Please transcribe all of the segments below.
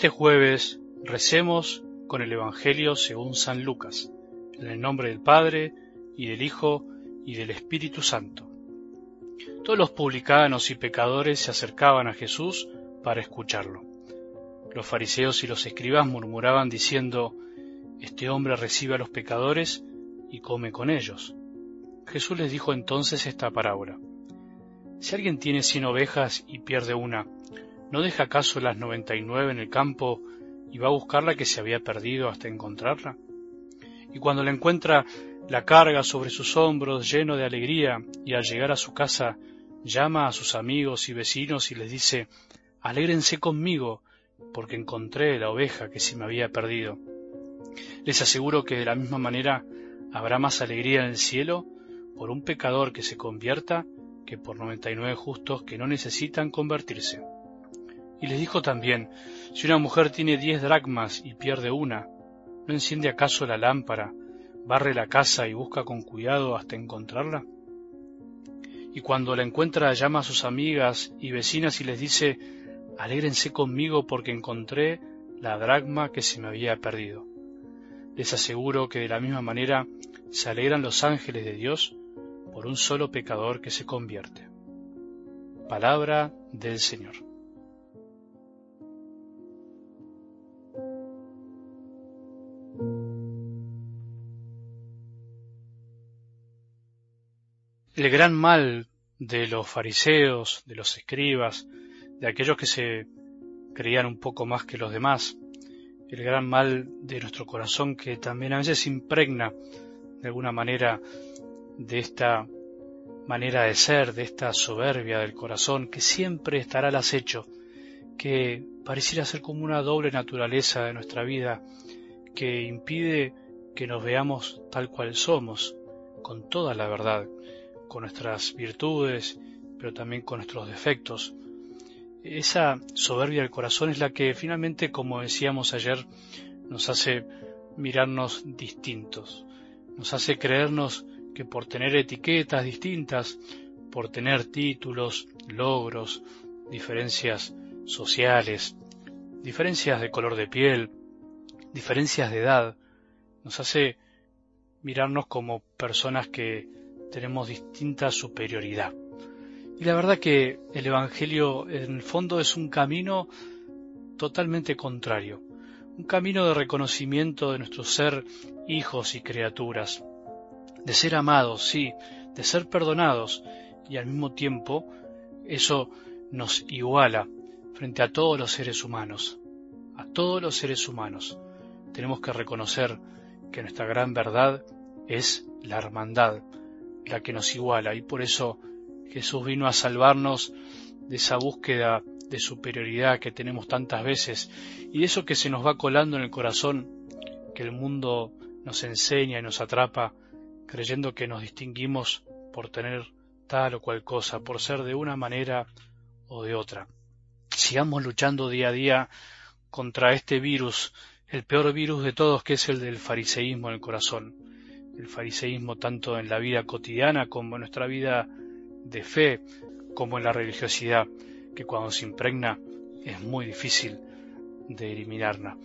este jueves recemos con el Evangelio según San Lucas, en el nombre del Padre, y del Hijo, y del Espíritu Santo. Todos los publicanos y pecadores se acercaban a Jesús para escucharlo. Los fariseos y los escribas murmuraban diciendo, Este hombre recibe a los pecadores y come con ellos. Jesús les dijo entonces esta parábola. Si alguien tiene cien ovejas y pierde una, ¿no deja acaso las noventa y nueve en el campo y va a buscar la que se había perdido hasta encontrarla? Y cuando la encuentra, la carga sobre sus hombros lleno de alegría y al llegar a su casa llama a sus amigos y vecinos y les dice, Alégrense conmigo, porque encontré la oveja que se me había perdido. Les aseguro que de la misma manera habrá más alegría en el cielo por un pecador que se convierta que por noventa y nueve justos que no necesitan convertirse. Y les dijo también, si una mujer tiene diez dracmas y pierde una, ¿no enciende acaso la lámpara, barre la casa y busca con cuidado hasta encontrarla? Y cuando la encuentra llama a sus amigas y vecinas y les dice, alégrense conmigo porque encontré la dracma que se me había perdido. Les aseguro que de la misma manera se alegran los ángeles de Dios por un solo pecador que se convierte. Palabra del Señor. El gran mal de los fariseos, de los escribas, de aquellos que se creían un poco más que los demás, el gran mal de nuestro corazón que también a veces impregna de alguna manera de esta manera de ser, de esta soberbia del corazón que siempre estará al acecho, que pareciera ser como una doble naturaleza de nuestra vida, que impide que nos veamos tal cual somos, con toda la verdad, con nuestras virtudes, pero también con nuestros defectos. Esa soberbia del corazón es la que finalmente, como decíamos ayer, nos hace mirarnos distintos, nos hace creernos que por tener etiquetas distintas, por tener títulos, logros, diferencias sociales, diferencias de color de piel, diferencias de edad, nos hace mirarnos como personas que tenemos distinta superioridad. Y la verdad que el Evangelio en el fondo es un camino totalmente contrario, un camino de reconocimiento de nuestro ser hijos y criaturas, de ser amados, sí, de ser perdonados, y al mismo tiempo eso nos iguala frente a todos los seres humanos, a todos los seres humanos. Tenemos que reconocer que nuestra gran verdad es la hermandad, la que nos iguala y por eso Jesús vino a salvarnos de esa búsqueda de superioridad que tenemos tantas veces y eso que se nos va colando en el corazón, que el mundo nos enseña y nos atrapa creyendo que nos distinguimos por tener tal o cual cosa, por ser de una manera o de otra. Sigamos luchando día a día contra este virus, el peor virus de todos que es el del fariseísmo en el corazón el fariseísmo tanto en la vida cotidiana como en nuestra vida de fe, como en la religiosidad, que cuando se impregna es muy difícil de eliminarla.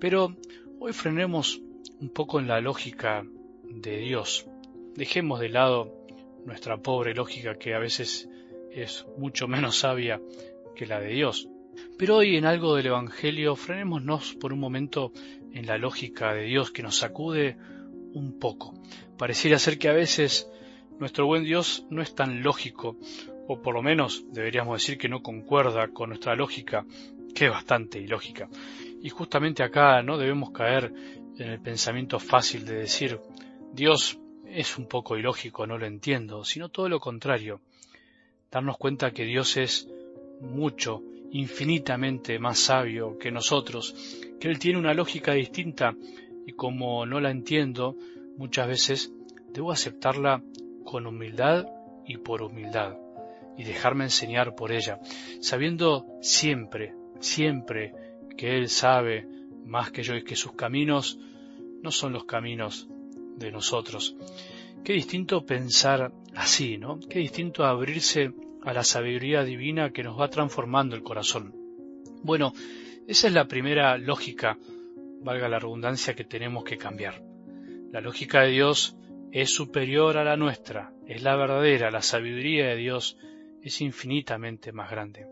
Pero hoy frenemos un poco en la lógica de Dios. Dejemos de lado nuestra pobre lógica que a veces es mucho menos sabia que la de Dios. Pero hoy en algo del Evangelio frenémonos por un momento en la lógica de Dios que nos sacude un poco. Pareciera ser que a veces nuestro buen Dios no es tan lógico, o por lo menos deberíamos decir que no concuerda con nuestra lógica, que es bastante ilógica. Y justamente acá no debemos caer en el pensamiento fácil de decir Dios es un poco ilógico, no lo entiendo, sino todo lo contrario. Darnos cuenta que Dios es mucho, infinitamente más sabio que nosotros, que Él tiene una lógica distinta y como no la entiendo, muchas veces debo aceptarla con humildad y por humildad y dejarme enseñar por ella, sabiendo siempre, siempre que Él sabe más que yo y que sus caminos no son los caminos de nosotros. Qué distinto pensar así, ¿no? Qué distinto abrirse a la sabiduría divina que nos va transformando el corazón. Bueno, Esa es la primera lógica, valga la redundancia, que tenemos que cambiar. La lógica de Dios es superior a la nuestra, es la verdadera, la sabiduría de Dios es infinitamente más grande.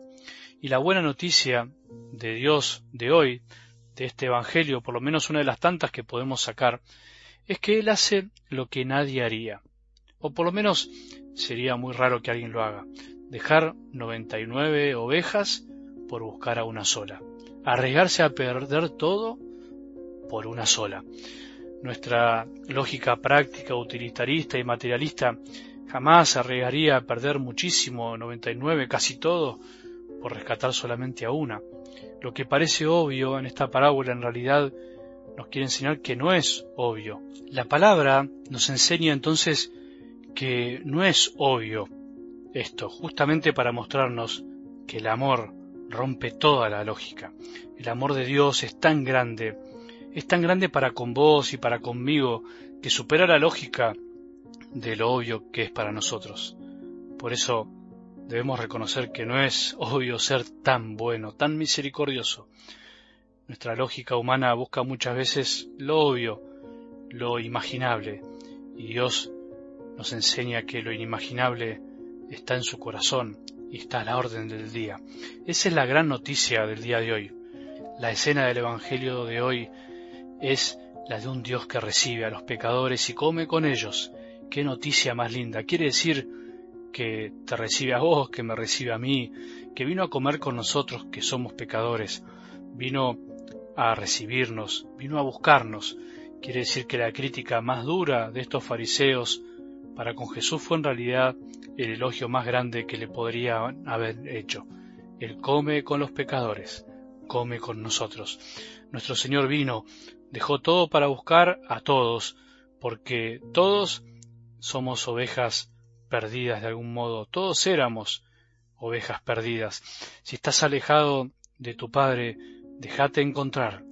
Y la buena noticia de Dios de hoy, de este Evangelio, por lo menos una de las tantas que podemos sacar, es que Él hace lo que nadie haría. O por lo menos sería muy raro que alguien lo haga. Dejar 99 ovejas por buscar a una sola. Arriesgarse a perder todo por una sola. Nuestra lógica práctica, utilitarista y materialista jamás arriesgaría a perder muchísimo, 99, casi todo, por rescatar solamente a una. Lo que parece obvio en esta parábola en realidad nos quiere enseñar que no es obvio. La palabra nos enseña entonces que no es obvio esto, justamente para mostrarnos que el amor rompe toda la lógica. El amor de Dios es tan grande es tan grande para con vos y para conmigo que supera la lógica de lo obvio que es para nosotros. Por eso debemos reconocer que no es obvio ser tan bueno, tan misericordioso. Nuestra lógica humana busca muchas veces lo obvio, lo imaginable, y Dios nos enseña que lo inimaginable está en su corazón y está a la orden del día. Esa es la gran noticia del día de hoy. La escena del Evangelio de hoy es la de un Dios que recibe a los pecadores y come con ellos. Qué noticia más linda. Quiere decir que te recibe a vos, que me recibe a mí, que vino a comer con nosotros que somos pecadores, vino a recibirnos, vino a buscarnos. Quiere decir que la crítica más dura de estos fariseos para con Jesús fue en realidad el elogio más grande que le podrían haber hecho. Él come con los pecadores, come con nosotros. Nuestro Señor vino dejó todo para buscar a todos, porque todos somos ovejas perdidas de algún modo, todos éramos ovejas perdidas. Si estás alejado de tu Padre, déjate encontrar.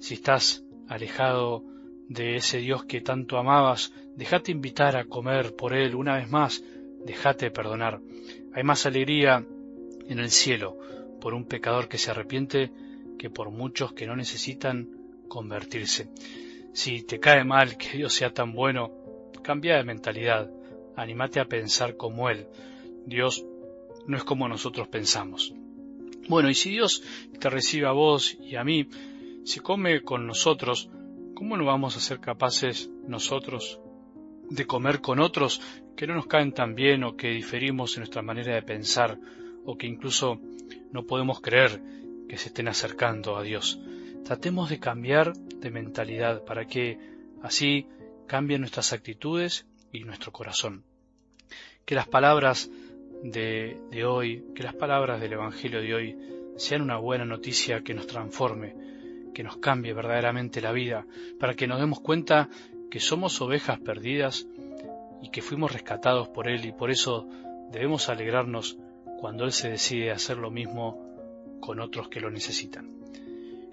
Si estás alejado de ese Dios que tanto amabas, déjate invitar a comer por Él una vez más, déjate perdonar. Hay más alegría en el cielo por un pecador que se arrepiente que por muchos que no necesitan convertirse. Si te cae mal que Dios sea tan bueno, cambia de mentalidad, animate a pensar como Él. Dios no es como nosotros pensamos. Bueno, y si Dios te recibe a vos y a mí, si come con nosotros, ¿cómo no vamos a ser capaces nosotros de comer con otros que no nos caen tan bien o que diferimos en nuestra manera de pensar o que incluso no podemos creer que se estén acercando a Dios? Tratemos de cambiar de mentalidad para que así cambien nuestras actitudes y nuestro corazón. Que las palabras de, hoy, que las palabras del Evangelio de hoy sean una buena noticia que nos transforme, que nos cambie verdaderamente la vida, para que nos demos cuenta que somos ovejas perdidas y que fuimos rescatados por Él y por eso debemos alegrarnos cuando Él se decide hacer lo mismo con otros que lo necesitan.